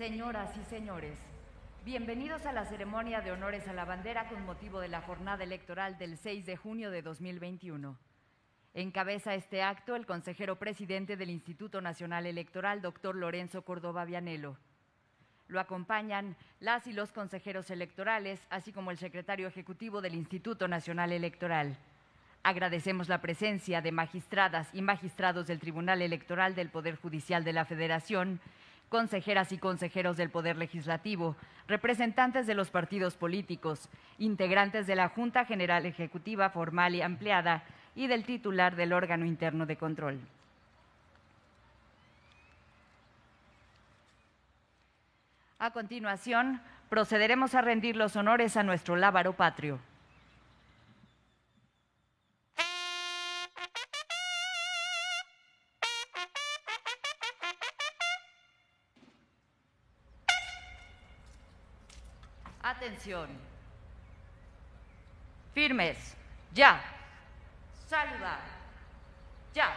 Señoras y señores, bienvenidos a la ceremonia de honores a la bandera con motivo de la jornada electoral del 6 de junio de 2021. Encabeza este acto el consejero presidente del Instituto Nacional Electoral, doctor Lorenzo Córdoba Vianelo. Lo acompañan las y los consejeros electorales, así como el secretario ejecutivo del Instituto Nacional Electoral. Agradecemos la presencia de magistradas y magistrados del Tribunal Electoral del Poder Judicial de la Federación, consejeras y consejeros del Poder Legislativo, representantes de los partidos políticos, integrantes de la Junta General Ejecutiva formal y ampliada y del titular del órgano interno de control. A continuación, procederemos a rendir los honores a nuestro lábaro patrio. Firmes. Ya. Saludar. Ya.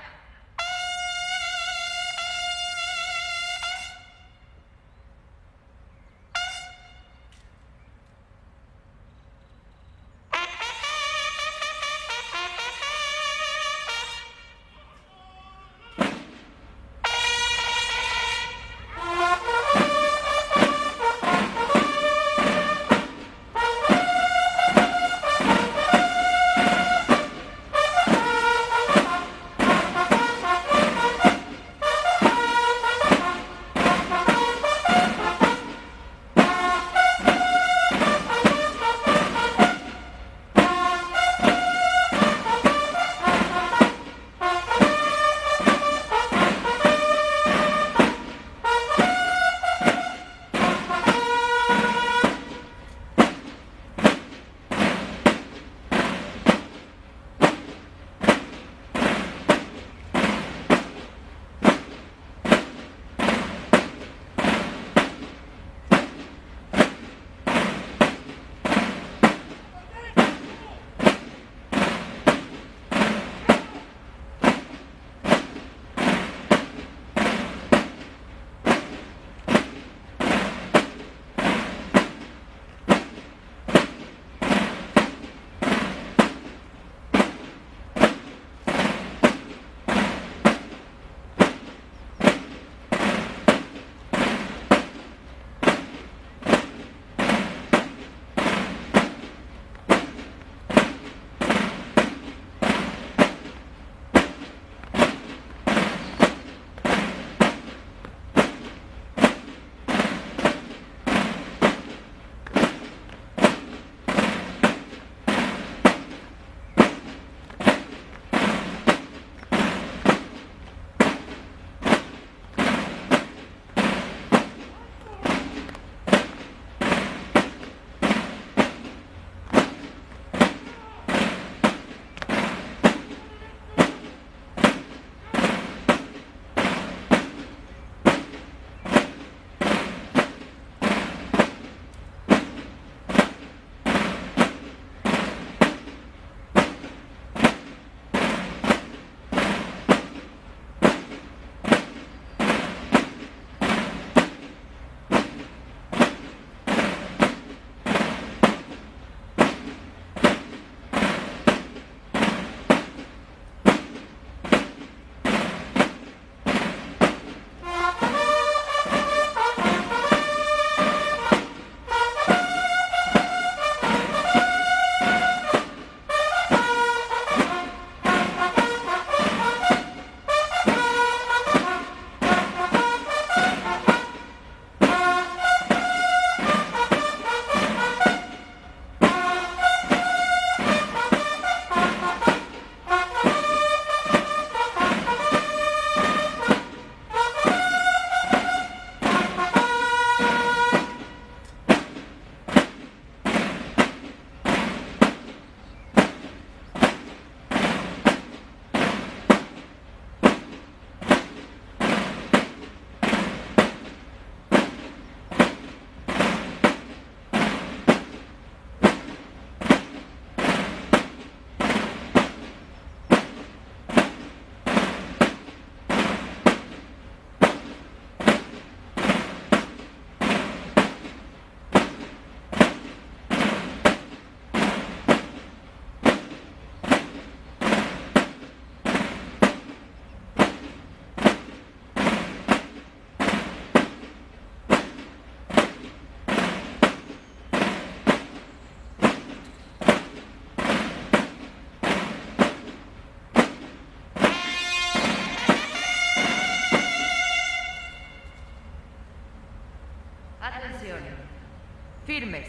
Firmes.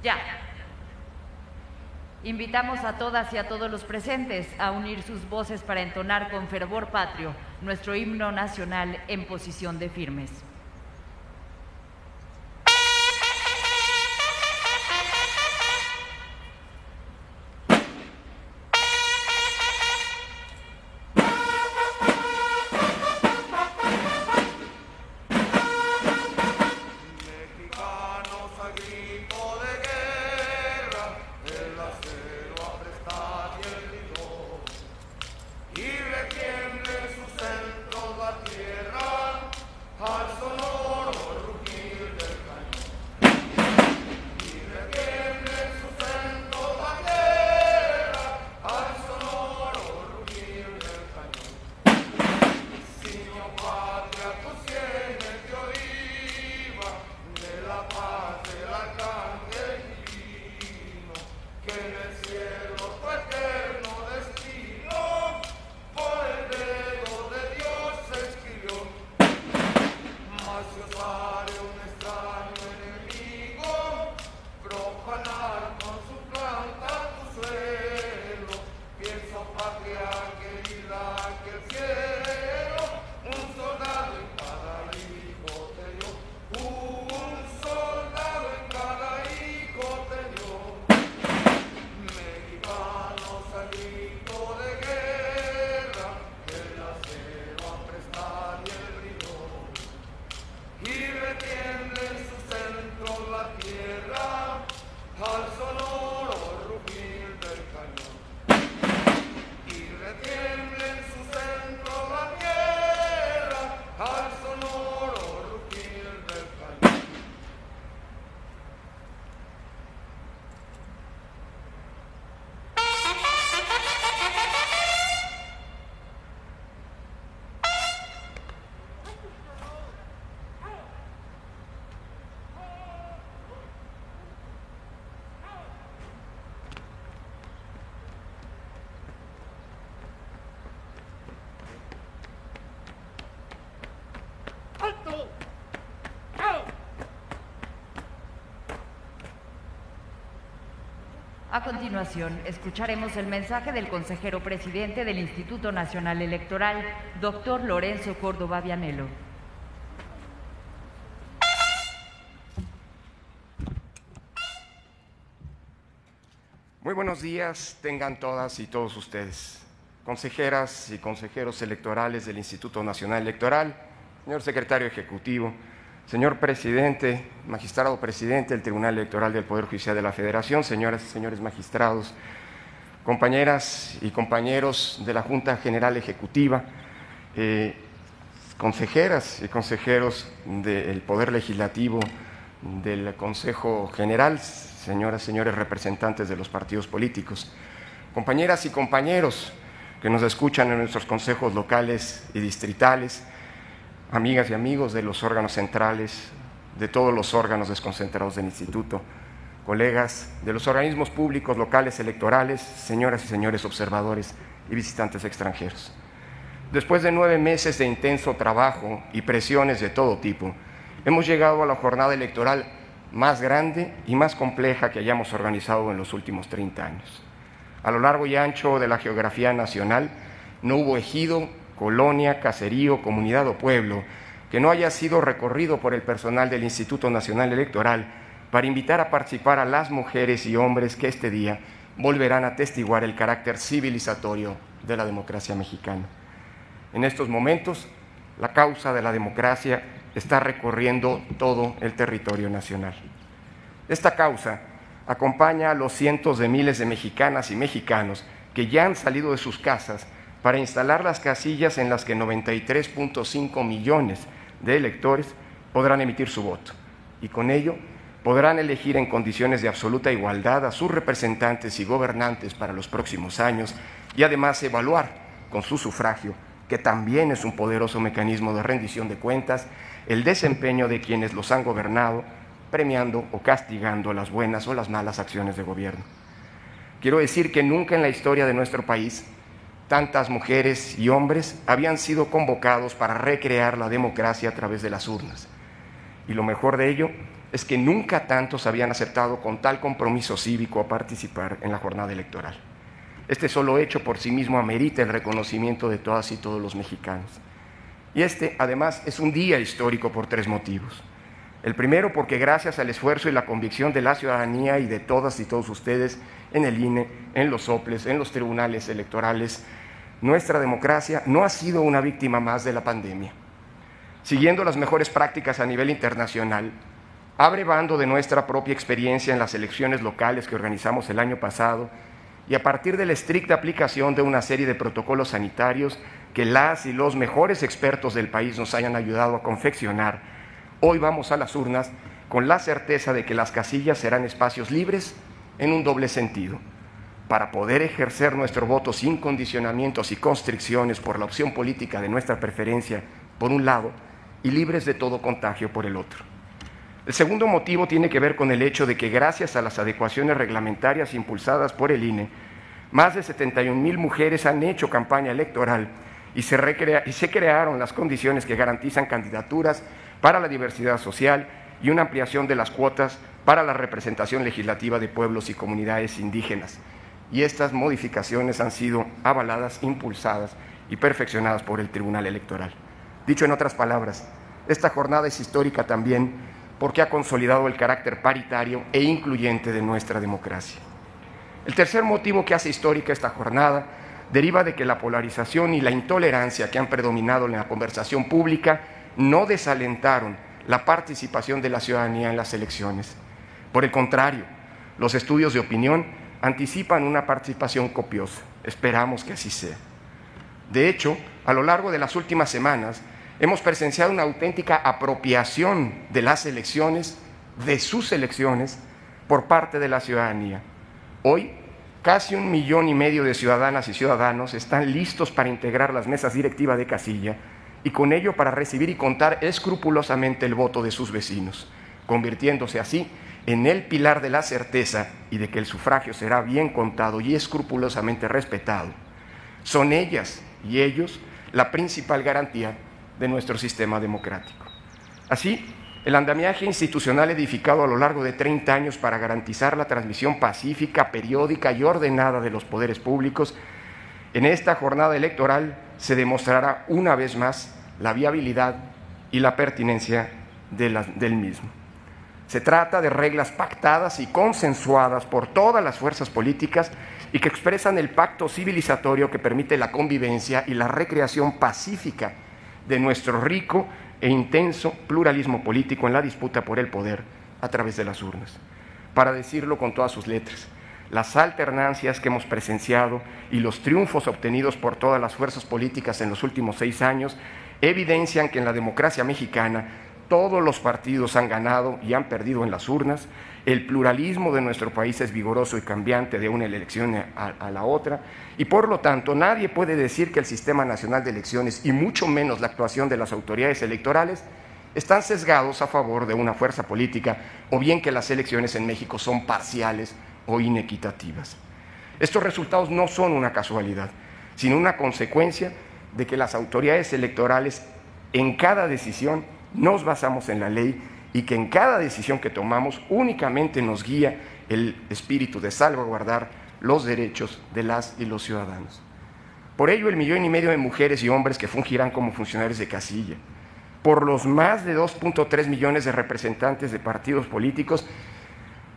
Ya. Invitamos a todas y a todos los presentes a unir sus voces para entonar con fervor patrio nuestro himno nacional en posición de firmes. A continuación, escucharemos el mensaje del consejero presidente del Instituto Nacional Electoral, doctor Lorenzo Córdoba Vianelo. Muy buenos días, tengan todas y todos ustedes, consejeras y consejeros electorales del Instituto Nacional Electoral, señor secretario ejecutivo, Señor presidente, magistrado presidente del Tribunal Electoral del Poder Judicial de la Federación, señoras y señores magistrados, compañeras y compañeros de la Junta General Ejecutiva, eh, consejeras y consejeros del Poder Legislativo, del Consejo General, señoras y señores representantes de los partidos políticos, compañeras y compañeros que nos escuchan en nuestros consejos locales y distritales, amigas y amigos de los órganos centrales, de todos los órganos desconcentrados del Instituto, colegas de los organismos públicos locales electorales, señoras y señores observadores y visitantes extranjeros. Después de nueve meses de intenso trabajo y presiones de todo tipo, hemos llegado a la jornada electoral más grande y más compleja que hayamos organizado en los últimos 30 años. A lo largo y ancho de la geografía nacional no hubo ejido colonia, caserío, comunidad o pueblo que no haya sido recorrido por el personal del Instituto Nacional Electoral para invitar a participar a las mujeres y hombres que este día volverán a testiguar el carácter civilizatorio de la democracia mexicana. En estos momentos, la causa de la democracia está recorriendo todo el territorio nacional. Esta causa acompaña a los cientos de miles de mexicanas y mexicanos que ya han salido de sus casas para instalar las casillas en las que 93.5 millones de electores podrán emitir su voto y con ello podrán elegir en condiciones de absoluta igualdad a sus representantes y gobernantes para los próximos años y además evaluar con su sufragio, que también es un poderoso mecanismo de rendición de cuentas, el desempeño de quienes los han gobernado, premiando o castigando las buenas o las malas acciones de gobierno. Quiero decir que nunca en la historia de nuestro país tantas mujeres y hombres habían sido convocados para recrear la democracia a través de las urnas. y lo mejor de ello es que nunca tantos habían aceptado con tal compromiso cívico a participar en la jornada electoral. Este solo hecho por sí mismo amerita el reconocimiento de todas y todos los mexicanos. Y este, además, es un día histórico por tres motivos. El primero, porque gracias al esfuerzo y la convicción de la ciudadanía y de todas y todos ustedes en el INE, en los soples, en los tribunales electorales, nuestra democracia no ha sido una víctima más de la pandemia. Siguiendo las mejores prácticas a nivel internacional, abrevando de nuestra propia experiencia en las elecciones locales que organizamos el año pasado y a partir de la estricta aplicación de una serie de protocolos sanitarios que las y los mejores expertos del país nos hayan ayudado a confeccionar, hoy vamos a las urnas con la certeza de que las casillas serán espacios libres en un doble sentido, para poder ejercer nuestro voto sin condicionamientos y constricciones por la opción política de nuestra preferencia, por un lado, y libres de todo contagio por el otro. El segundo motivo tiene que ver con el hecho de que gracias a las adecuaciones reglamentarias impulsadas por el INE, más de 71 mil mujeres han hecho campaña electoral y se, y se crearon las condiciones que garantizan candidaturas para la diversidad social y una ampliación de las cuotas para la representación legislativa de pueblos y comunidades indígenas. Y estas modificaciones han sido avaladas, impulsadas y perfeccionadas por el Tribunal Electoral. Dicho en otras palabras, esta jornada es histórica también porque ha consolidado el carácter paritario e incluyente de nuestra democracia. El tercer motivo que hace histórica esta jornada deriva de que la polarización y la intolerancia que han predominado en la conversación pública no desalentaron la participación de la ciudadanía en las elecciones. Por el contrario, los estudios de opinión anticipan una participación copiosa. Esperamos que así sea. De hecho, a lo largo de las últimas semanas, hemos presenciado una auténtica apropiación de las elecciones, de sus elecciones, por parte de la ciudadanía. Hoy, casi un millón y medio de ciudadanas y ciudadanos están listos para integrar las mesas directivas de casilla y con ello para recibir y contar escrupulosamente el voto de sus vecinos, convirtiéndose así en el pilar de la certeza y de que el sufragio será bien contado y escrupulosamente respetado. Son ellas y ellos la principal garantía de nuestro sistema democrático. Así, el andamiaje institucional edificado a lo largo de 30 años para garantizar la transmisión pacífica, periódica y ordenada de los poderes públicos, en esta jornada electoral se demostrará una vez más la viabilidad y la pertinencia del mismo. Se trata de reglas pactadas y consensuadas por todas las fuerzas políticas y que expresan el pacto civilizatorio que permite la convivencia y la recreación pacífica de nuestro rico e intenso pluralismo político en la disputa por el poder a través de las urnas. Para decirlo con todas sus letras, las alternancias que hemos presenciado y los triunfos obtenidos por todas las fuerzas políticas en los últimos seis años evidencian que en la democracia mexicana todos los partidos han ganado y han perdido en las urnas, el pluralismo de nuestro país es vigoroso y cambiante de una elección a, la otra, y por lo tanto nadie puede decir que el Sistema Nacional de Elecciones, y mucho menos la actuación de las autoridades electorales, están sesgados a favor de una fuerza política, o bien que las elecciones en México son parciales o inequitativas. Estos resultados no son una casualidad, sino una consecuencia de que las autoridades electorales en cada decisión nos basamos en la ley y que en cada decisión que tomamos únicamente nos guía el espíritu de salvaguardar los derechos de las y los ciudadanos. Por ello, el millón y medio de mujeres y hombres que fungirán como funcionarios de casilla, por los más de 2.3 millones de representantes de partidos políticos,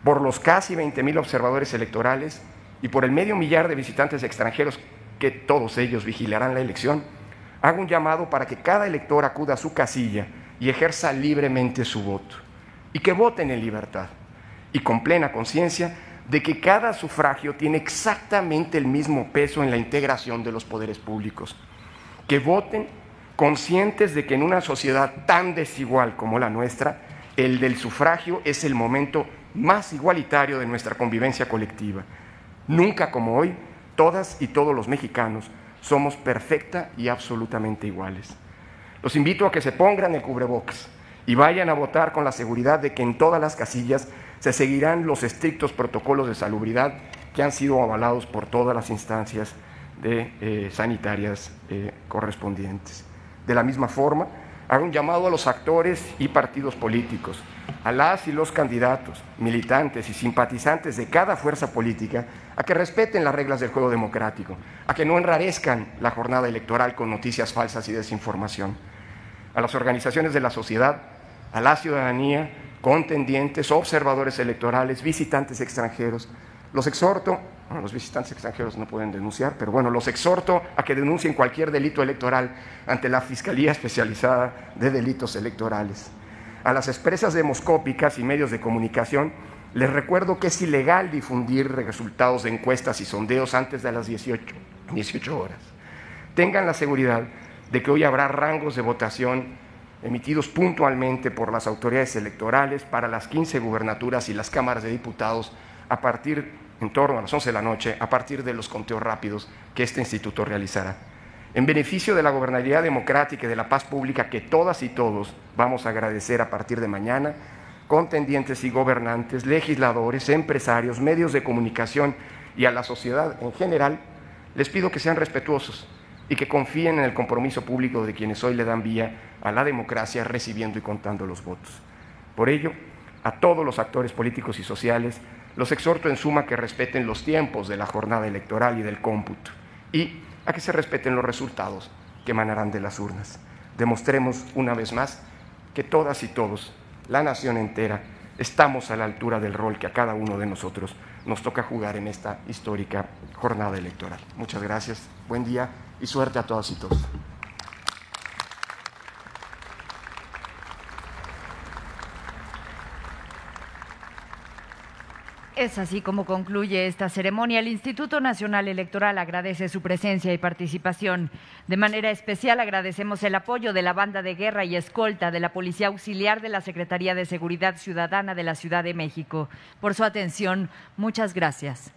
por los casi 20 mil observadores electorales y por el medio millar de visitantes extranjeros que todos ellos vigilarán la elección, hago un llamado para que cada elector acuda a su casilla y ejerza libremente su voto. Y que voten en libertad y con plena conciencia de que cada sufragio tiene exactamente el mismo peso en la integración de los poderes públicos. Que voten conscientes de que en una sociedad tan desigual como la nuestra, el del sufragio es el momento más igualitario de nuestra convivencia colectiva. Nunca como hoy, todas y todos los mexicanos somos perfecta y absolutamente iguales. Los invito a que se pongan el cubrebocas y vayan a votar con la seguridad de que en todas las casillas se seguirán los estrictos protocolos de salubridad que han sido avalados por todas las instancias eh, sanitarias eh, correspondientes. De la misma forma, hago un llamado a los actores y partidos políticos, a las y los candidatos, militantes y simpatizantes de cada fuerza política a que respeten las reglas del juego democrático, a que no enrarezcan la jornada electoral con noticias falsas y desinformación, a las organizaciones de la sociedad, a la ciudadanía, contendientes, observadores electorales, visitantes extranjeros. Los exhorto los visitantes extranjeros no pueden denunciar, pero bueno, los exhorto a que denuncien cualquier delito electoral ante la Fiscalía Especializada de Delitos Electorales. A las expresas demoscópicas y medios de comunicación les recuerdo que es ilegal difundir resultados de encuestas y sondeos antes de las 18, 18 horas. Tengan la seguridad de que hoy habrá rangos de votación emitidos puntualmente por las autoridades electorales para las 15 gubernaturas y las cámaras de diputados a partir en torno a las 11 de la noche a partir de los conteos rápidos que este instituto realizará. En beneficio de la gobernabilidad democrática y de la paz pública que todas y todos vamos a agradecer a partir de mañana, contendientes y gobernantes, legisladores, empresarios, medios de comunicación y a la sociedad en general, les pido que sean respetuosos y que confíen en el compromiso público de quienes hoy le dan vía a la democracia recibiendo y contando los votos. Por ello, a todos los actores políticos y sociales, los exhorto en suma que respeten los tiempos de la jornada electoral y del cómputo y a que se respeten los resultados que emanarán de las urnas. Demostremos una vez más que todas y todos, la nación entera, estamos a la altura del rol que a cada uno de nosotros nos toca jugar en esta histórica jornada electoral. Muchas gracias, buen día y suerte a todas y todos. Es así como concluye esta ceremonia. El Instituto Nacional Electoral agradece su presencia y participación. De manera especial agradecemos el apoyo de la banda de guerra y escolta de la Policía Auxiliar de la Secretaría de Seguridad Ciudadana de la Ciudad de México. Por su atención, muchas gracias.